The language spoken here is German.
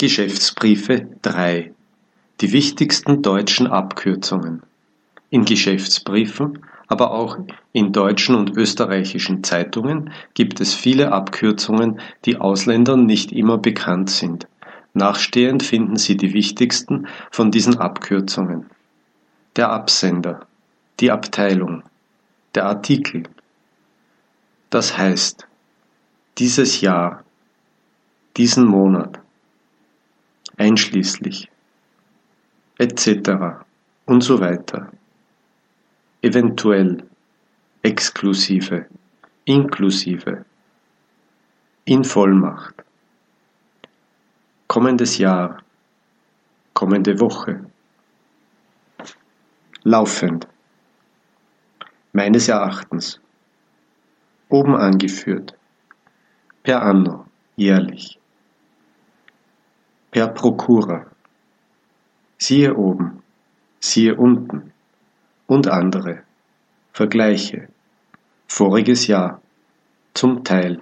Geschäftsbriefe 3 Die wichtigsten deutschen Abkürzungen In Geschäftsbriefen, aber auch in deutschen und österreichischen Zeitungen gibt es viele Abkürzungen, die Ausländern nicht immer bekannt sind. Nachstehend finden Sie die wichtigsten von diesen Abkürzungen. Der Absender, die Abteilung, der Artikel. Das heißt, dieses Jahr, diesen Monat einschließlich etc. und so weiter. Eventuell, exklusive, inklusive, in Vollmacht. Kommendes Jahr, kommende Woche. Laufend. Meines Erachtens. Oben angeführt. Per anno, jährlich per procura. Siehe oben, siehe unten und andere. Vergleiche. Voriges Jahr. Zum Teil.